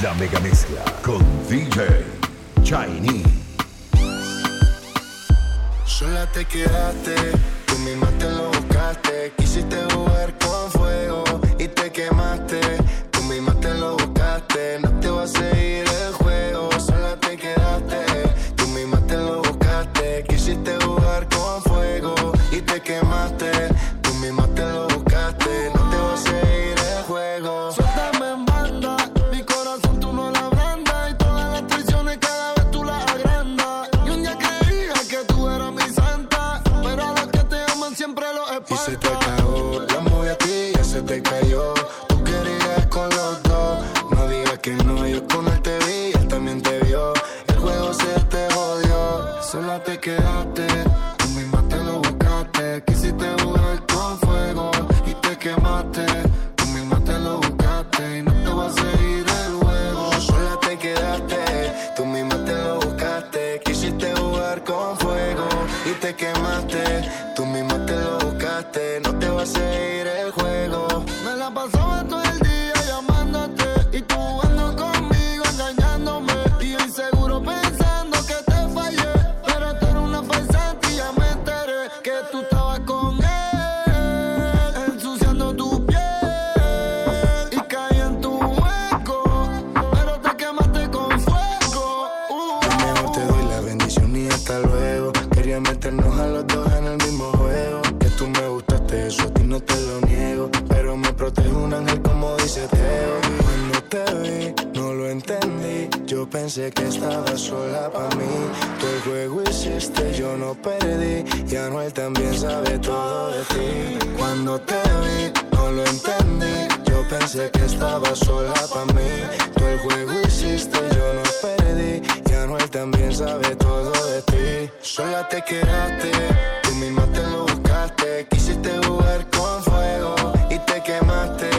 La mega mezcla con DJ Shiny. Sola te quedaste, tú misma te lo buscaste. Quisiste jugar con fuego y te quemaste. Tú misma te lo buscaste, no te vas a seguir el juego. Sola te quedaste, tú misma te lo buscaste. Quisiste jugar con fuego y te quemaste. Eso a ti no te lo niego. Pero me protege un ángel como dice Teo. Cuando te vi, no lo entendí. Yo pensé que estaba sola para mí. Tú el juego hiciste, yo no perdí. Y Anuel también sabe todo de ti. Cuando te vi, no lo entendí. Yo pensé que estaba sola para mí. Tú el juego hiciste, yo no perdí. Y Anuel también sabe todo de ti. Sola te quedaste, tú misma te lo buscaste. Quisiste jugar con fuego y te quemaste.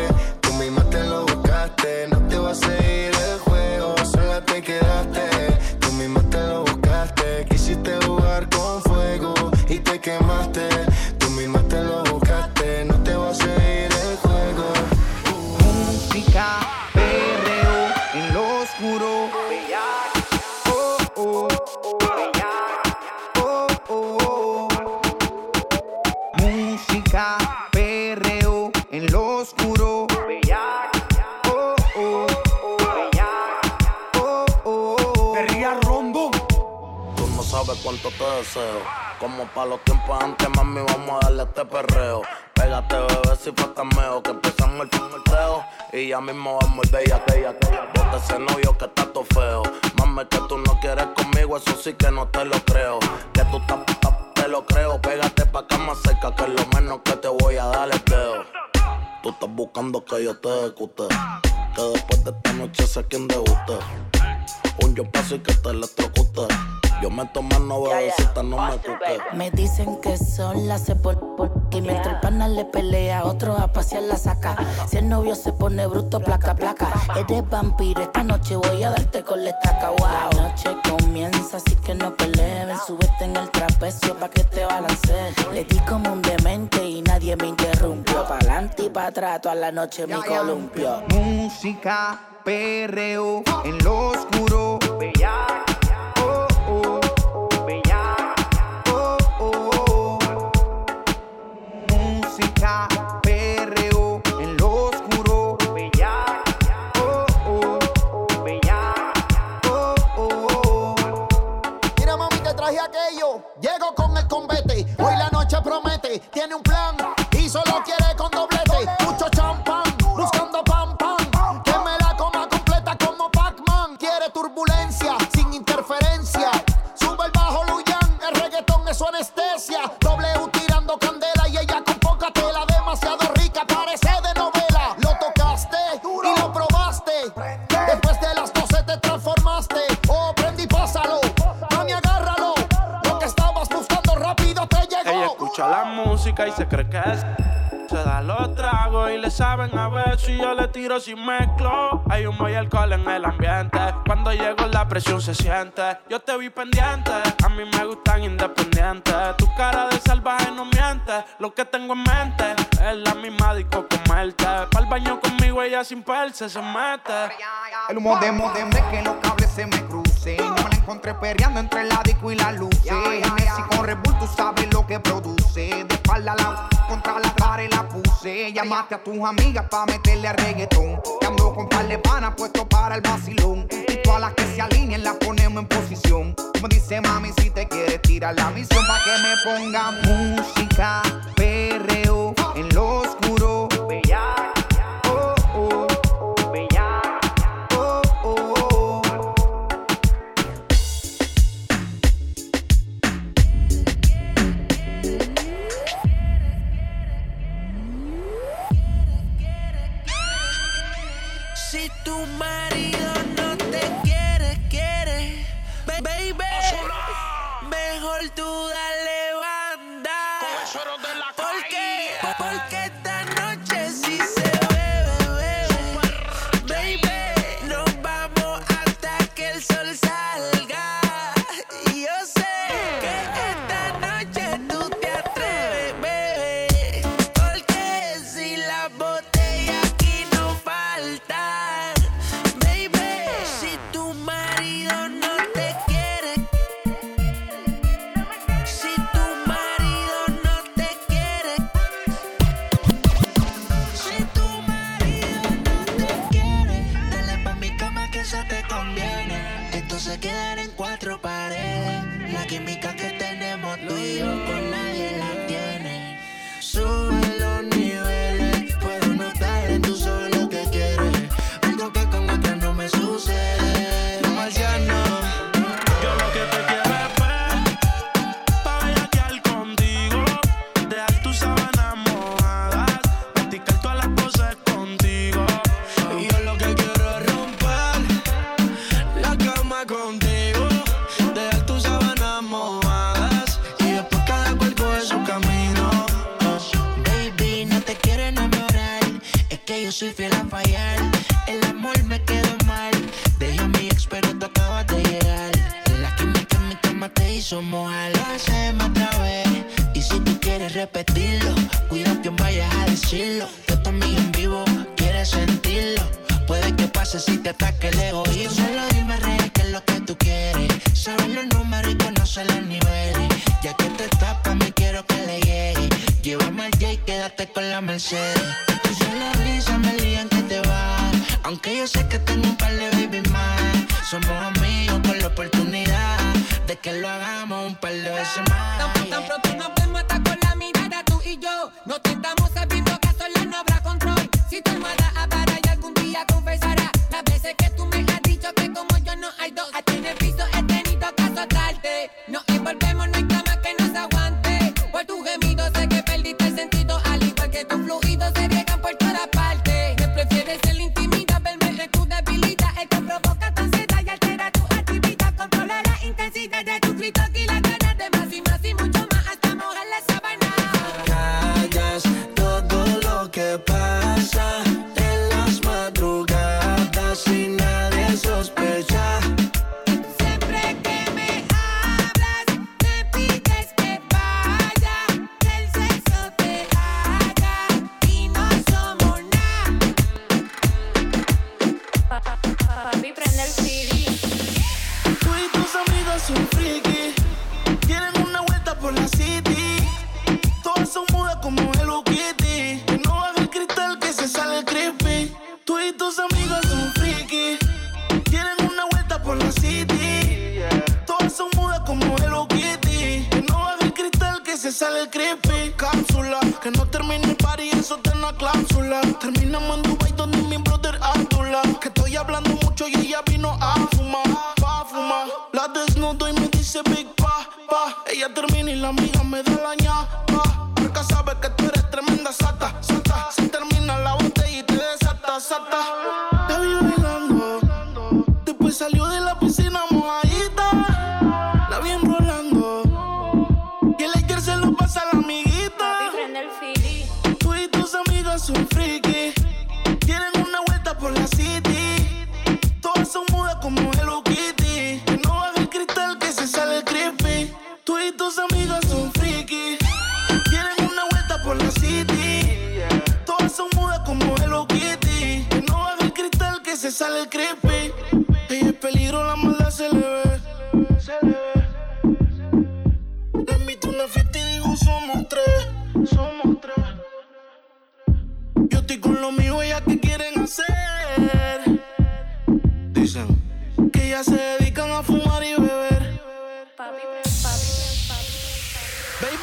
Pa' los tiempos antes, mami, vamos a darle este perreo. Pégate, bebé, si fue cameo. Que empezamos el filteo y ya mismo vamos el bella, bella, Bota ese novio que está todo feo. Mami, que tú no quieres conmigo, eso sí que no te lo creo. Que tú estás te lo creo. Pégate pa' acá más cerca, que lo menos que te voy a dar es dedo. Tú estás buscando que yo te ejecute. Que después de esta noche sé quién deguste. Un yo paso y que te electrocute. Yo me tomo no bebecita, no me cuque. Me dicen que son las se por, por y mientras el pana le pelea, otro a pasear la saca. Si el novio se pone bruto, placa, placa. Eres vampiro, esta noche voy a darte con la estaca. Wow. La noche comienza, así que no peleen. Súbete en el trapecio pa' que te balancees. Le di como un demente y nadie me interrumpió. Pa' adelante y pa' atrás, toda la noche mi columpio. Música, perreo en lo oscuro. Tiene un plan y solo quiere tiro sin mezclo. Hay humo y alcohol en el ambiente. Cuando llego la presión se siente. Yo te vi pendiente, a mí me gustan independientes. Tu cara de salvaje no miente. Lo que tengo en mente es la misma disco comerte. Pa'l baño conmigo ella sin perse se mete. El humo de modem de que los cables se me crucen. No me la encontré perreando entre la disco y la luz. En ese con tú sabes lo que produce. llamaste a tus amigas pa' meterle a reggaetón. Que ando con par de puesto para el vacilón. Y todas las que se alineen las ponemos en posición. Como dice mami, si te quieres tirar la misión pa' que me ponga música, perreo, en lo oscuro. Oh, oh. oh. por tu dale.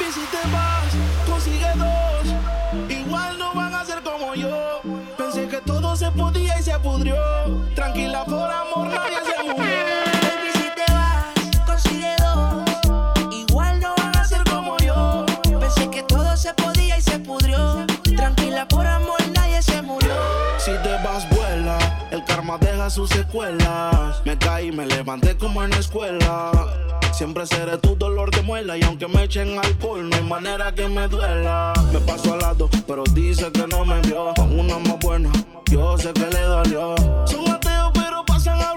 Pre- Baby, si te vas, consigue dos. Igual no van a ser como yo. Pensé que todo se podía y se pudrió. Tranquila, por amor, nadie se murió. Baby, si te vas, consigue dos. Igual no van a ser como yo. Pensé que todo se podía y se pudrió. Tranquila, por amor, nadie se murió. Si te vas, vuela. El karma deja sus secuelas. Me caí, me levanté como en la escuela. Siempre seré tu dolor de muela. Y aunque me echen alcohol, no hay manera que me duela. Me paso al lado, pero dice que no me vio. Con una más buena, yo sé que le dolió. Son ateos, pero pasan hablando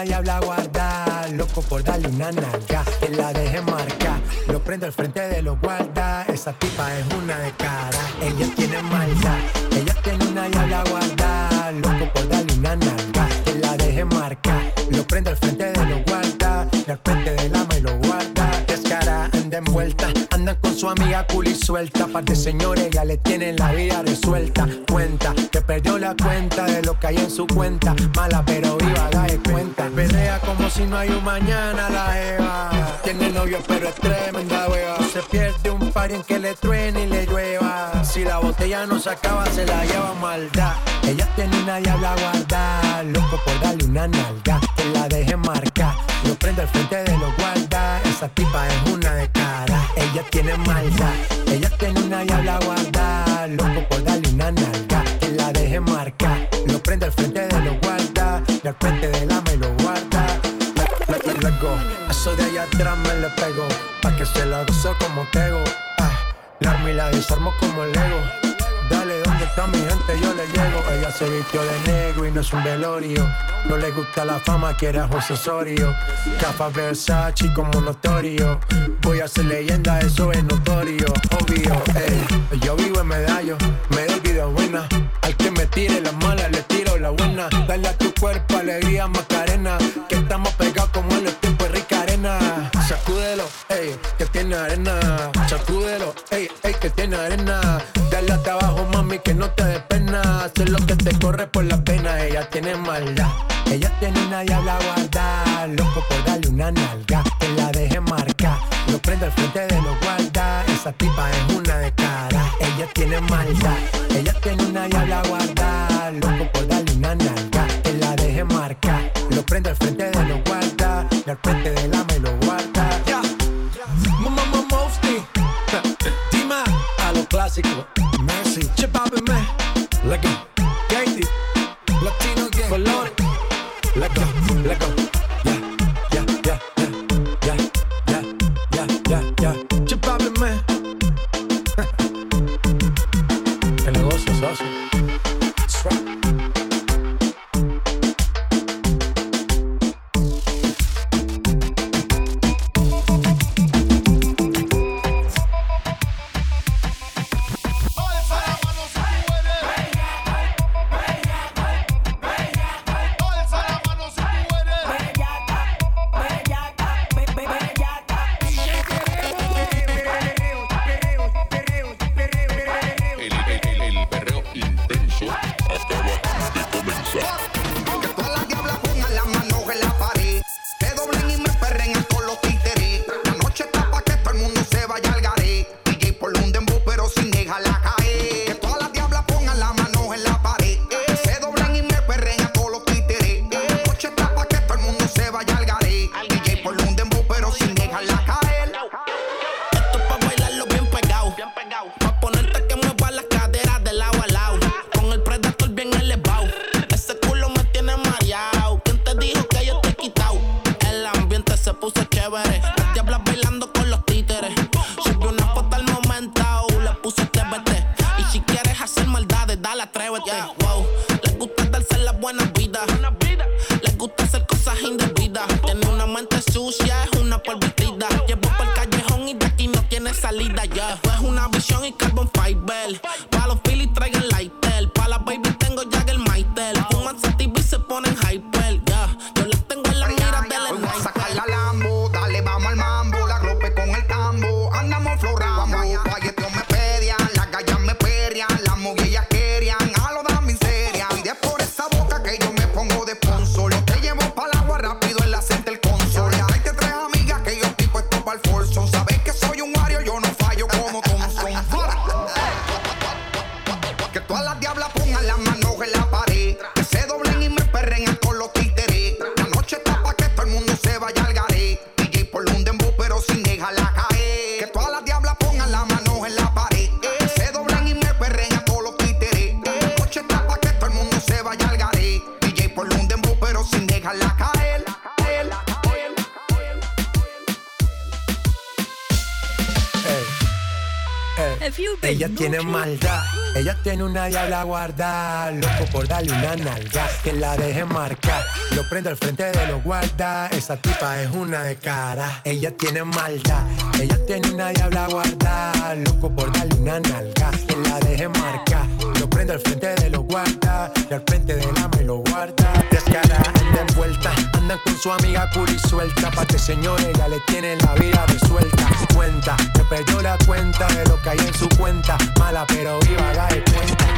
una diabla guarda, loco por darle una nalga, que la deje marcar, lo prendo al frente de los guarda, esa tipa es una de cara, suelta, par de señores ya le tienen la vida resuelta, cuenta que perdió la cuenta de lo que hay en su cuenta, mala pero viva, de cuenta, pelea como si no hay un mañana la Eva, tiene novio pero es tremenda hueva, se pierde un par en que le truene y le llueva, si la botella no se acaba se la lleva maldad, ella tiene una diabla guarda, loco por darle una nalga, que la deje marcar, lo prende al frente de los guardas, esa tipa es una de cara, ella tiene maldad, loco por darle una nalga, que la deje marcar, lo prende al frente de los guardas, y al frente del ama y lo guarda. Let, let, let, let go. Eso de allá atrás me le pego, pa' que se la gozo como tego. Ah, la armo y la desarmo como Lego. Dale, ¿dónde está mi gente? Yo le llego. Ella se vistió de negro y no es un velorio. No le gusta la fama, quiere a José Osorio. Capa Versace como notorio. Voy a ser leyenda, eso es notorio. Obvio, ey. Yo vivo en medallo, me doy vida buena. Al que me tire la mala, le tiro la buena. Dale a tu cuerpo alegría, Macarena. Que estamos pegados como en el tiempo de rica arena. Sacúdelo, ey, que tiene arena. Sacúdelo, ey, ey, que tiene arena. Dale hasta abajo, mami, que no te dé pena. Hacer lo que te corre por la pena. Ella tiene maldad. Ella tiene una diabla guarda. Loco por darle una nalga. Que la deje marcar. Lo prende al frente de los guardas. Esa tipa es una de cara. Ella tiene maldad. Ella tiene una diabla guarda. Loco por darle una nalga. Que la deje marcar. Lo prende al frente de los guardas. Y al frente del ama y lo guarda. Ya. Mamá, Mofti. Dima, a lo clásico. Una diabla guarda, loco por darle una nalga, que la deje marcar. Lo prendo al frente de los guardas, esa tipa es una de cara. Ella tiene maldad, ella tiene una diabla guarda, loco por darle una nalga, que la deje marcar. Lo prendo al frente de los guardas, y al frente de la me lo guarda. Descarada, anda envuelta, andan con su amiga curi suelta, pa' que señor ella le tiene la vida resuelta. Cuenta, me perdió la cuenta de lo que hay en su cuenta. Mala pero viva, da de cuenta.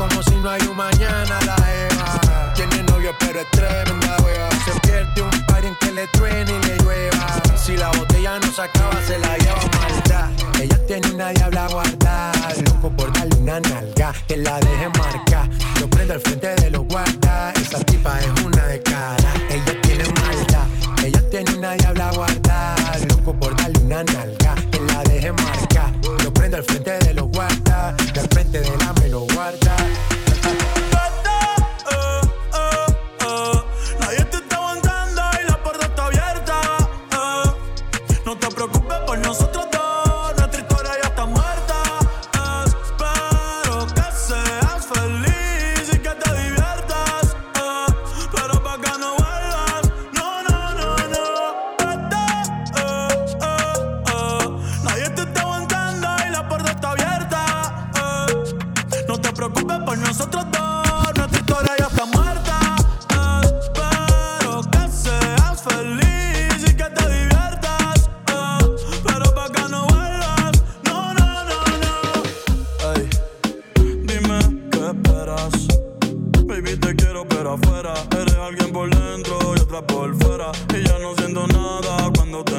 Como si no hay un mañana la Eva. Tiene novio pero es tremenda wea. Se pierde un par en que le truene y le llueva. Si la botella no se acaba, se la lleva maldad. Ella tiene una diabla guardada. Loco por darle una nalga. Que la deje marcar. Lo prendo al frente de los guardas. Esa tipa es una de cara. Ella tiene maldad. Ella tiene una diabla guardada. Loco por darle una nalga. Que la deje marcar. Lo prendo al frente de los guardas. Al frente de la me lo qué esperas. Baby, te quiero, pero afuera. Eres alguien por dentro y otra por fuera. Y ya no siento nada cuando te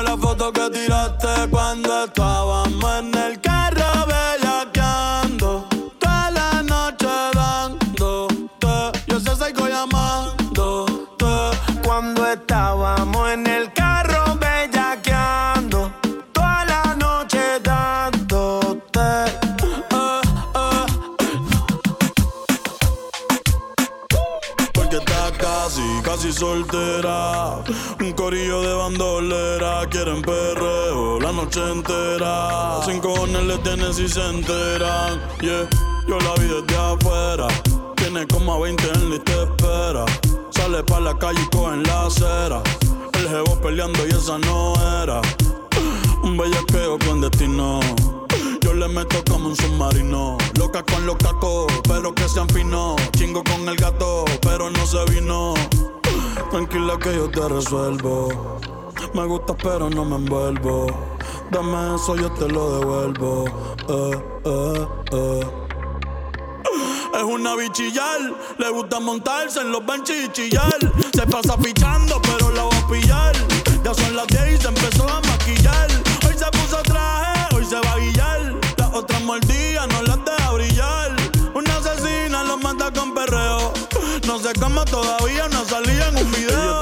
La foto que tiraste cuando estábamos en el carro bellaqueando. Toda la noche dándote. Yo sé sigo llamándote. Cuando estábamos en el carro bellaqueando, toda la noche dándote. Eh, eh. Porque está casi, casi soltera. Corillo de bandolera. Quieren perreo la noche entera. Sin cojones le tienen si se enteran. Yeah, yo la vi desde afuera. Tiene como a 20 en y te espera. Sale pa' la calle y coge en la acera. El jevo peleando y esa no era. Un bellaqueo con destino. Yo le meto como un submarino. Loca con los cacos, pero que sean finos. Chingo con el gato, pero no se vino. Tranquila que yo te resuelvo. Me gusta pero no me envuelvo. Dame eso, yo te lo devuelvo. Eh, eh, eh. Es una bichillar, le gusta montarse en los benches y chillar. Se pasa pichando, pero la va a pillar. Ya son las 10 y se empezó a maquillar. Hoy se puso traje, hoy se va a guillar. Las otras mordidas cama todavía no salía en un video.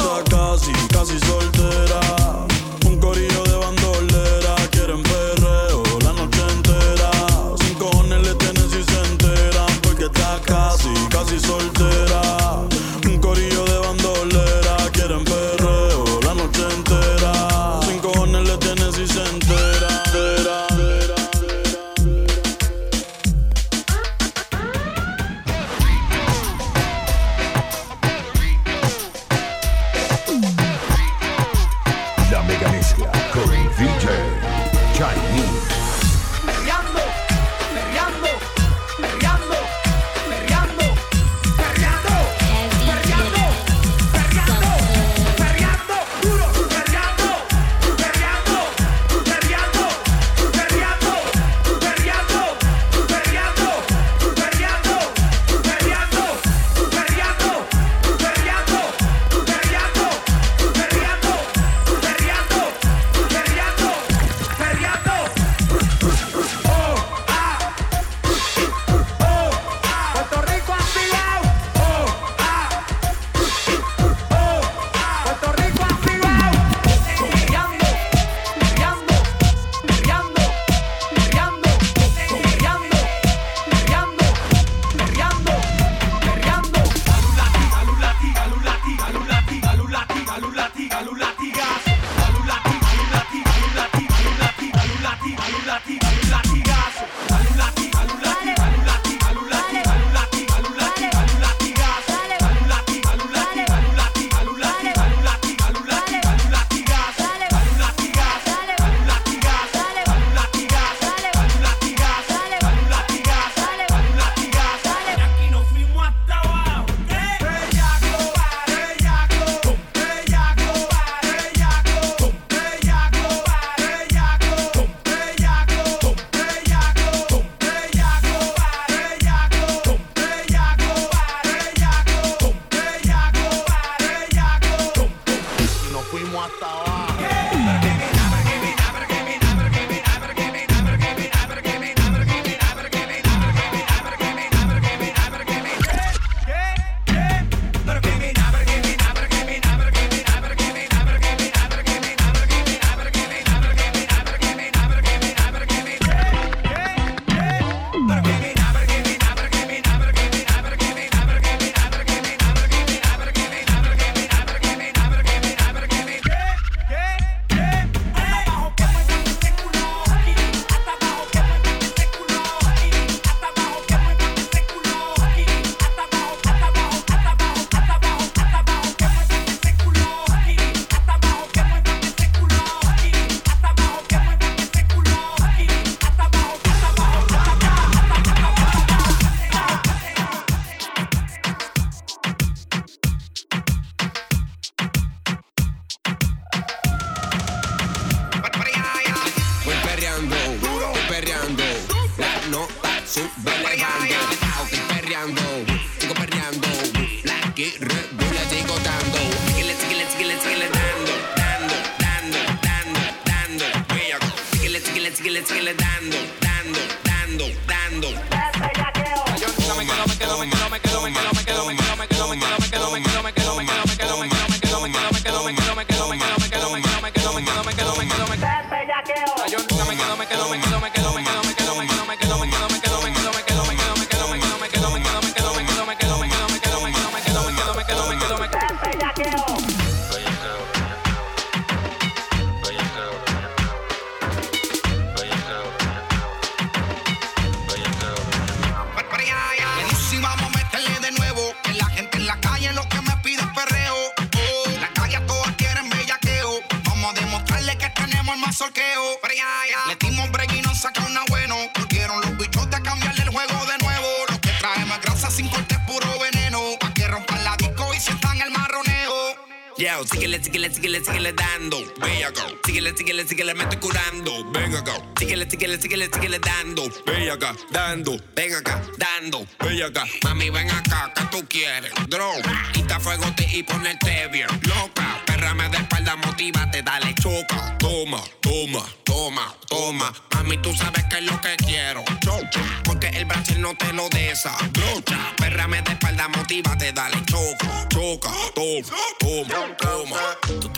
Síguele, síguele, dando. Bella acá. Síguele, síguele, síguele, me estoy curando. Ven acá. Síguele, síguele, síguele, síguele dando. Bella acá, dando. Ven acá, dando. Bella acá. Mami, ven acá, ¿qué tú quieres? Droga. Quita fuego y ponerte bien loca. Perrame de espalda, motívate, dale choca. Toma, toma, toma, toma. Mami, tú sabes que es lo que quiero. Chocha. Porque el Brasil no te lo desabrocha. Perrame de espalda, motívate, dale choca. Choca, toma, toma, toma.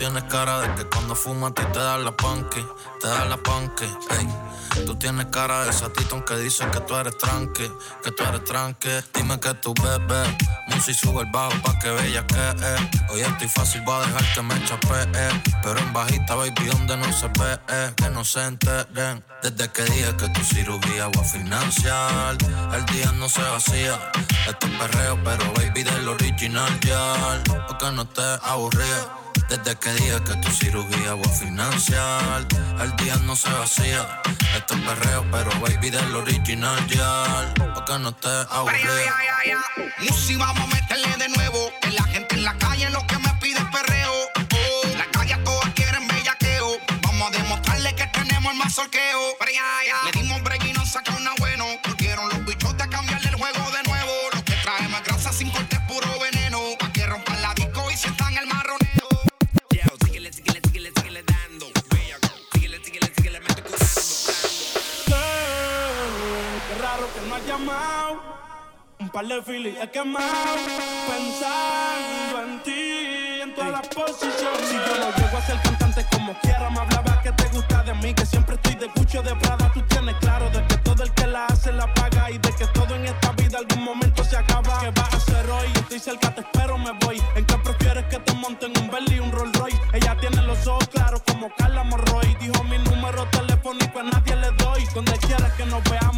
Tienes cara de que cuando fumas ti te da la panque, te da la panque, ey. Tú tienes cara de satito que dice que tú eres tranque, que tú eres tranque. Dime que tú bebes, Musi sube el bajo pa' que bella que es. Hoy estoy fácil, va a dejar que me chapee. Pero en bajita, baby, donde no se ve, eh, que no se enteren. Desde que dije que tu cirugía va a financiar, el día no se vacía. Esto es perreo, pero baby, del original ya. Porque no te aburría. Desde que dije que tu cirugía va a financiar, el día no se vacía. Esto es perreo, pero baby del original ya. Porque no te aburría. Musi, vamos a meterle de nuevo. Que la gente en la calle lo que me pide es perreo. Oh, la calle a todas quieren bellaqueo. Vamos a demostrarle que tenemos el más solqueo. Le par de filis he quemado. Pensando en ti, en todas las posiciones. Si yo no llego a ser cantante como quiera, me hablaba que te gusta de mí. Que siempre estoy de cucho de Prada. Tú tienes claro de que todo el que la hace la paga. Y de que todo en esta vida algún momento se acaba. ¿Qué vas a hacer hoy? Estoy cerca, te espero, me voy. ¿En qué prefieres que te monten un Bentley y un Rolls Royce? Ella tiene los ojos claros como Carla Morroy. Dijo mi número telefónico a nadie le doy. Donde quieras que nos veamos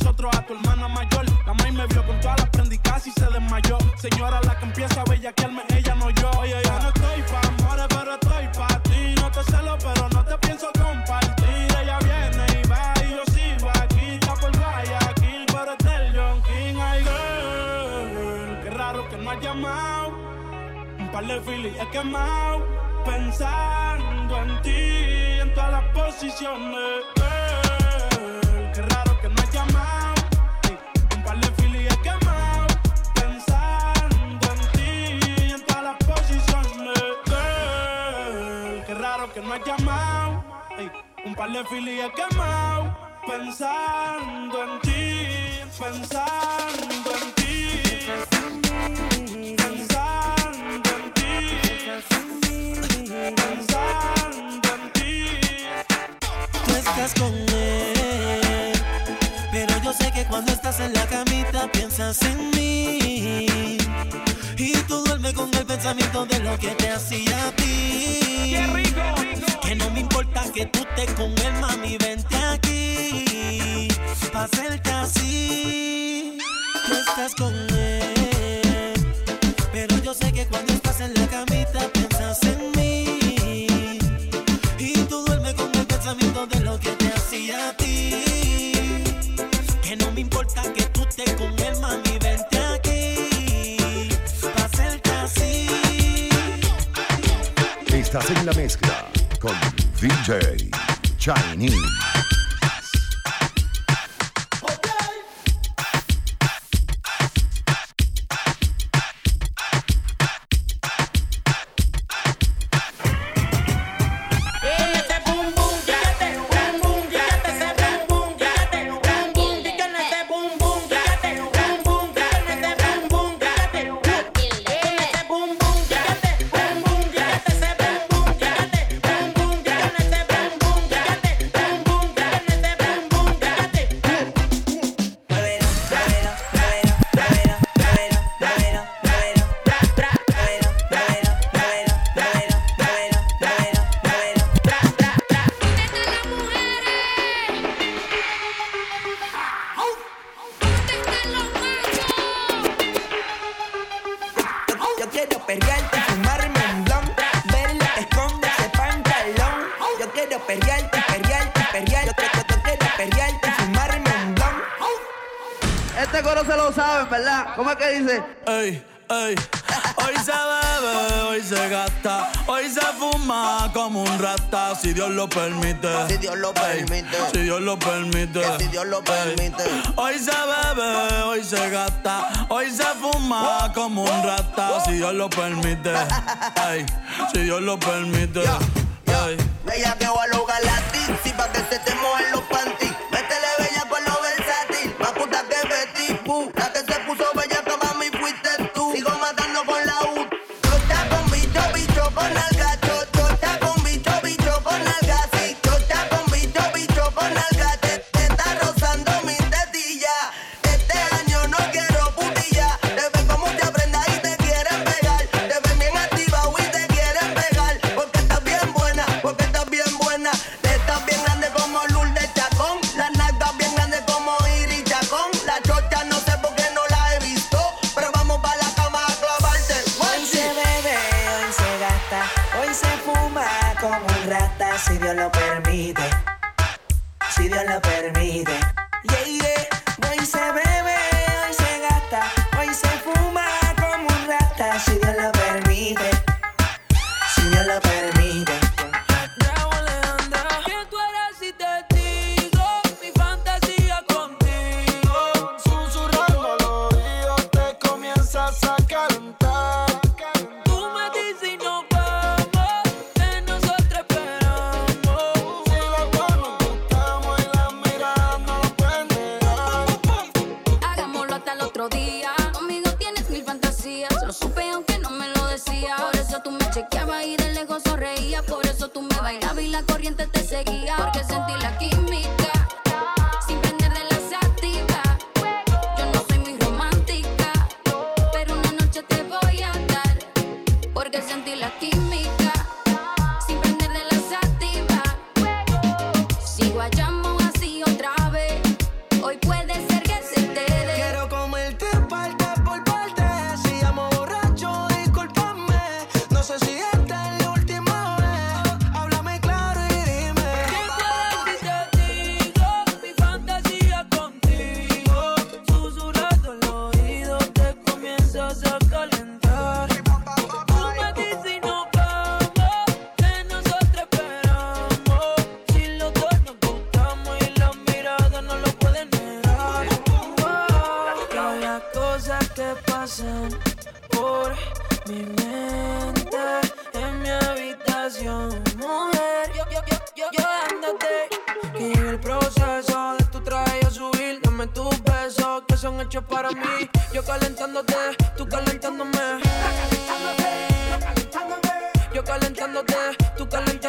nosotros a tu hermana mayor. La maíz me vio con todas las prendicas y se desmayó. Señora, la que empieza a bellaquearme, ella no yo. Oye, yo no estoy pa' amores, pero estoy pa' ti. No te celo, pero no te pienso compartir. Ella viene y va y yo sigo aquí. Ya por Guayaquil, pero es del John King. Ay, girl, qué raro que no has llamado. Un par de filis he quemado. Pensando en ti, en todas las posiciones. No has llamado. Un par de filis quemado. Pensando en ti, pensando en ti. Pensando en ti. Pensando en ti. Tú estás con él, pero yo sé que cuando estás en la camita piensas en mí. Y tú duermes con el pensamiento de lo que te hacía a ti. Que no me importa que tú estés con él, mami, vente aquí. Pa' hacerte así. Tú estás con él, pero yo sé que cuando estás en la camita piensas en mí. Y tú duermes con el pensamiento de lo que te hacía a ti. Que no me importa que tú estés con él, mami, Estás en la mezcla con DJ Chinese. si Dios lo ah, permite. Si Dios lo permite. Si Dios lo permite. Si Dios lo permite. Hoy se bebe, hoy se gasta, hoy se fuma como un rata. Si Dios lo permite. Ey, si Dios lo permite. Ella que va a lograr la para que se te moje Dame tus besos que son hechos para mí. Yo calentándote, tú calentándome. Yo calentándote, tú calentándome.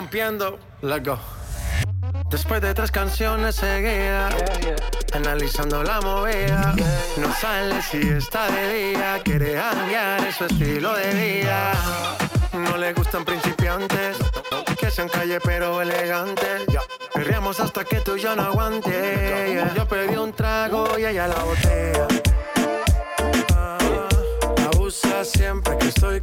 rompiendo. Let's go. Después de tres canciones seguidas, yeah, yeah. analizando la movida, yeah, no sale si está de día, quiere cambiar su estilo de vida. No le gustan principiantes, que sean calle pero elegantes. Perreamos hasta que tú y yo no aguante. Yo pedí un trago y ella la botella. Ah, abusa siempre que estoy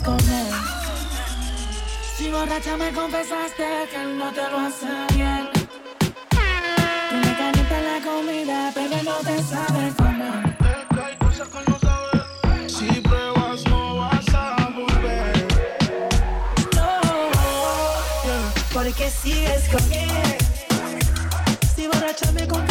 sigues con él? Si borracha me confesaste que él no te lo hace bien. Tú me calientas la comida, pero él no te sabe comer. Si pruebas no vas a volver. Porque sigues con él. Si borracha me confesaste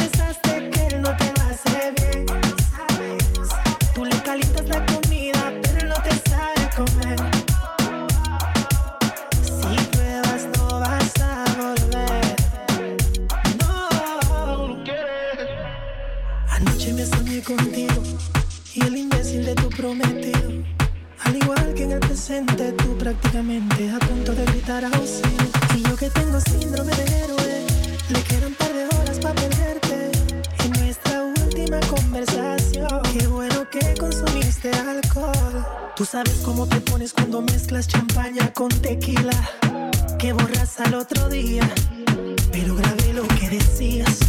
prácticamente a punto de gritar auxilio. Y yo que tengo síndrome de héroe, le quedan un par de horas para perderte. En nuestra última conversación, qué bueno que consumiste alcohol. Tú sabes cómo te pones cuando mezclas champaña con tequila. Que borras al otro día, pero grabé lo que decías.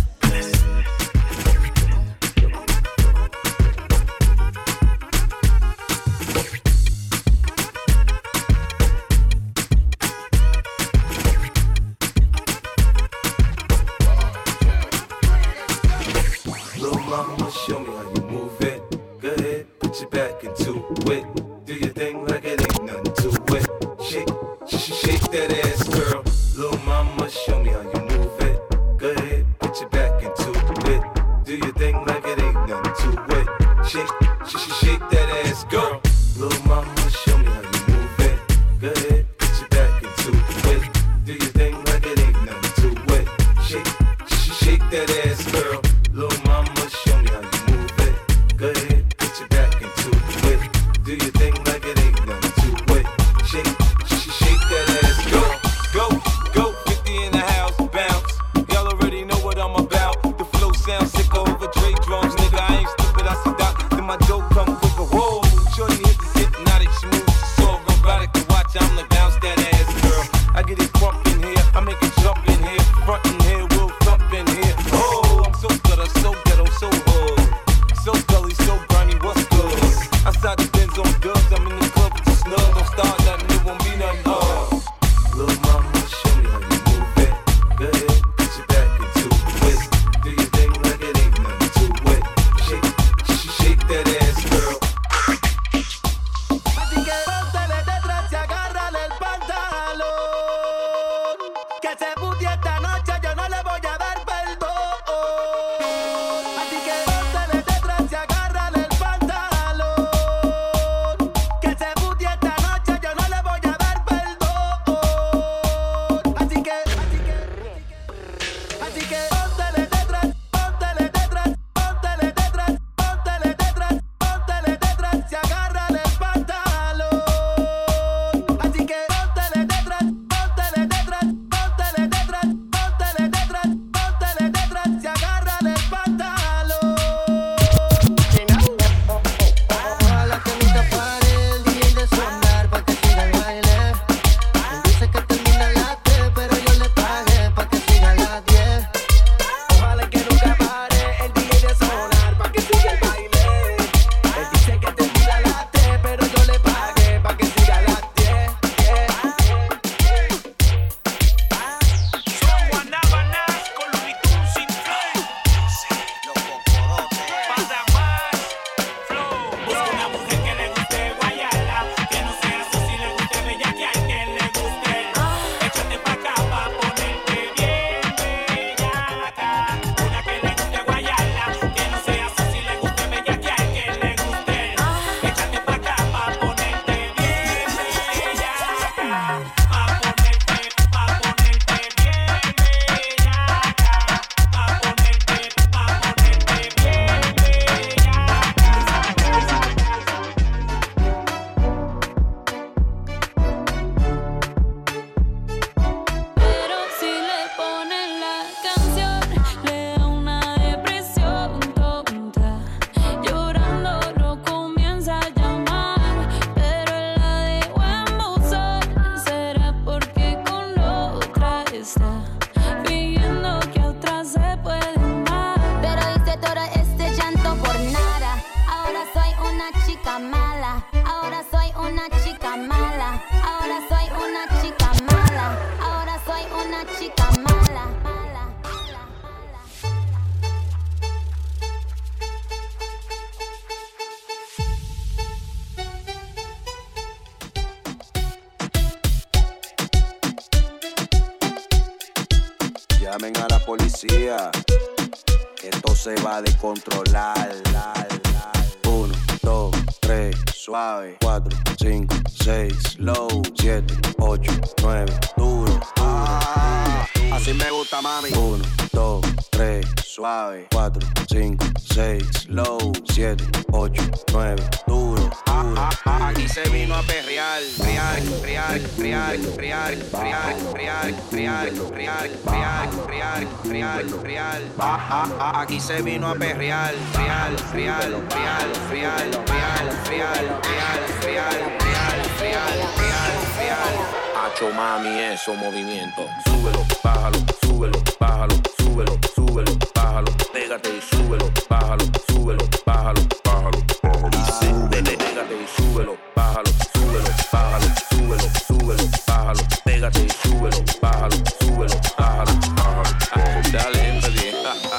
Llamen a la policía. Esto se va a descontrolar. Uno, dos, tres, suave. Cuatro, cinco, seis, low. Siete, ocho, nueve, duro. Ah, así me gusta, mami. Uno, dos, tres, suave. Cuatro, cinco, seis, low. Siete, ocho, nueve, duro. Ah, ah, aquí se vino a perrear, real, real, real, real, real, real, real, real, real, real, real, real. Ah, ah, ah, aquí se vino a perrear, real, real, real, real, real, real, real, real, real, real, real, real. Hacho mami, eso movimiento. Súbelo, bájalo, súbelo, bájalo, súbelo, súbelo, bájalo. Pégate y súbelo, bájalo, súbelo, bájalo, bájalo, bájalo. Y súbele, pégate y súbelo, bájalo, súbelo, bájalo, súbelo, súbelo, bájalo. Pégate y súbelo, bájalo, súbelo, bájalo, bájalo. Dale, émpate.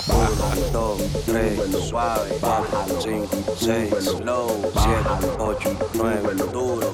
Uno, dos, tres, suave, baja, cinco, seis, low, siete, ocho, nueve, duro,